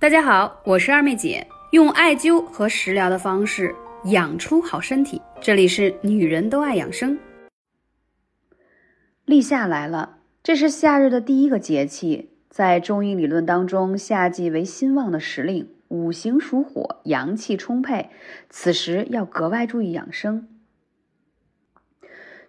大家好，我是二妹姐，用艾灸和食疗的方式养出好身体。这里是女人都爱养生。立夏来了，这是夏日的第一个节气，在中医理论当中，夏季为心旺的时令，五行属火，阳气充沛，此时要格外注意养生。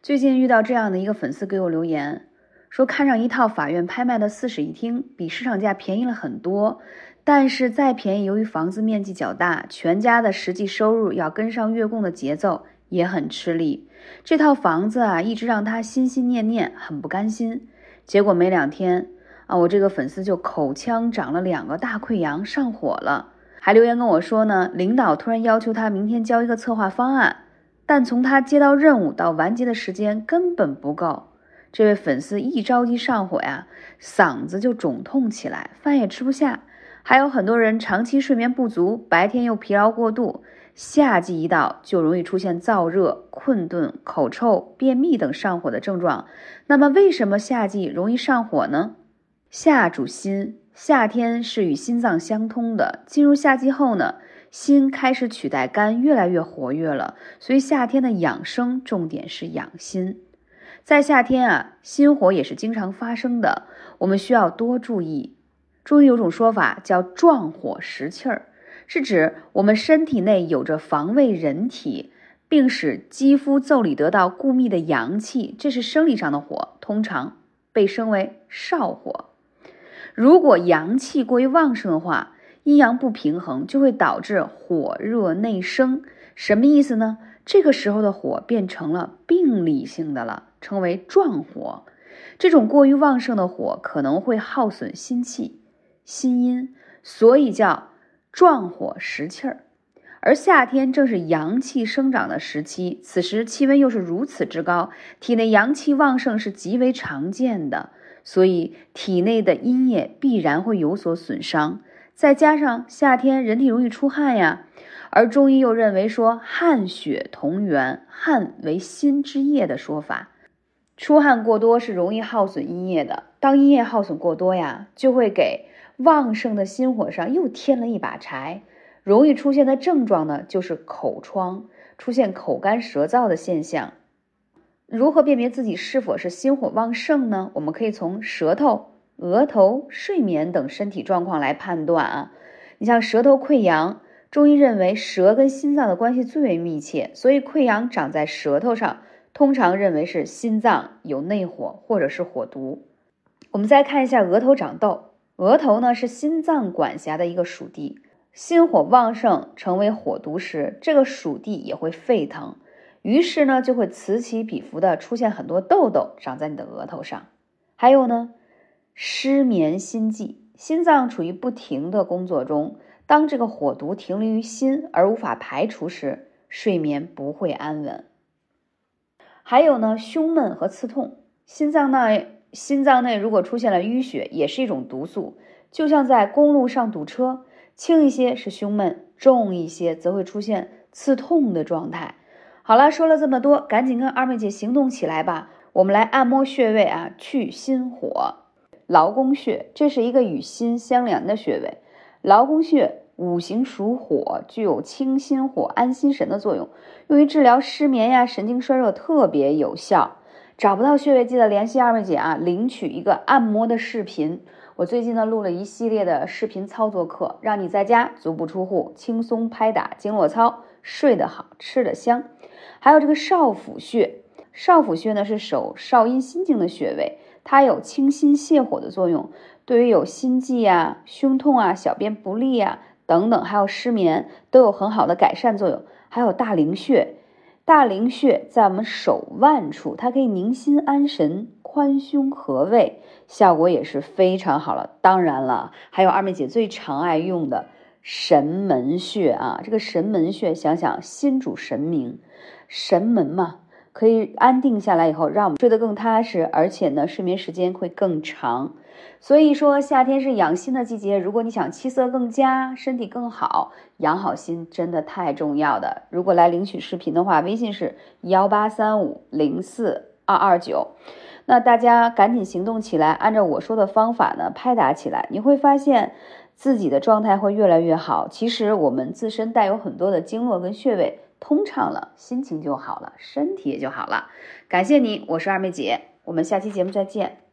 最近遇到这样的一个粉丝给我留言，说看上一套法院拍卖的四室一厅，比市场价便宜了很多。但是再便宜，由于房子面积较大，全家的实际收入要跟上月供的节奏，也很吃力。这套房子啊，一直让他心心念念，很不甘心。结果没两天啊，我这个粉丝就口腔长了两个大溃疡，上火了，还留言跟我说呢，领导突然要求他明天交一个策划方案，但从他接到任务到完结的时间根本不够。这位粉丝一着急上火呀，嗓子就肿痛起来，饭也吃不下。还有很多人长期睡眠不足，白天又疲劳过度，夏季一到就容易出现燥热、困顿、口臭、便秘等上火的症状。那么，为什么夏季容易上火呢？夏主心，夏天是与心脏相通的。进入夏季后呢，心开始取代肝，越来越活跃了。所以夏天的养生重点是养心。在夏天啊，心火也是经常发生的，我们需要多注意。中医有种说法叫“壮火食气儿”，是指我们身体内有着防卫人体，并使肌肤腠理得到固密的阳气，这是生理上的火，通常被称为少火。如果阳气过于旺盛的话，阴阳不平衡，就会导致火热内生。什么意思呢？这个时候的火变成了病理性的了，称为壮火。这种过于旺盛的火可能会耗损心气。心阴，所以叫壮火食气儿。而夏天正是阳气生长的时期，此时气温又是如此之高，体内阳气旺盛是极为常见的，所以体内的阴液必然会有所损伤。再加上夏天人体容易出汗呀，而中医又认为说汗血同源，汗为心之液的说法，出汗过多是容易耗损阴液的。当阴液耗损过多呀，就会给旺盛的心火上又添了一把柴，容易出现的症状呢，就是口疮，出现口干舌燥的现象。如何辨别自己是否是心火旺盛呢？我们可以从舌头、额头、睡眠等身体状况来判断啊。你像舌头溃疡，中医认为舌跟心脏的关系最为密切，所以溃疡长在舌头上，通常认为是心脏有内火或者是火毒。我们再看一下额头长痘。额头呢是心脏管辖的一个属地，心火旺盛成为火毒时，这个属地也会沸腾，于是呢就会此起彼伏的出现很多痘痘长在你的额头上。还有呢，失眠心悸，心脏处于不停的工作中，当这个火毒停留于心而无法排除时，睡眠不会安稳。还有呢，胸闷和刺痛，心脏内。心脏内如果出现了淤血，也是一种毒素，就像在公路上堵车，轻一些是胸闷，重一些则会出现刺痛的状态。好了，说了这么多，赶紧跟二妹姐行动起来吧！我们来按摩穴位啊，去心火。劳宫穴，这是一个与心相连的穴位。劳宫穴五行属火，具有清心火、安心神的作用，用于治疗失眠呀、神经衰弱，特别有效。找不到穴位，记得联系二妹姐啊，领取一个按摩的视频。我最近呢录了一系列的视频操作课，让你在家足不出户，轻松拍打经络操，睡得好，吃得香。还有这个少府穴，少府穴呢是手少阴心经的穴位，它有清心泻火的作用，对于有心悸啊、胸痛啊、小便不利啊等等，还有失眠都有很好的改善作用。还有大陵穴。大陵穴在我们手腕处，它可以宁心安神、宽胸和胃，效果也是非常好了。当然了，还有二妹姐最常爱用的神门穴啊，这个神门穴，想想心主神明，神门嘛，可以安定下来以后，让我们睡得更踏实，而且呢，睡眠时间会更长。所以说，夏天是养心的季节。如果你想气色更佳，身体更好，养好心真的太重要的。如果来领取视频的话，微信是幺八三五零四二二九。那大家赶紧行动起来，按照我说的方法呢，拍打起来，你会发现，自己的状态会越来越好。其实我们自身带有很多的经络跟穴位通畅了，心情就好了，身体也就好了。感谢你，我是二妹姐，我们下期节目再见。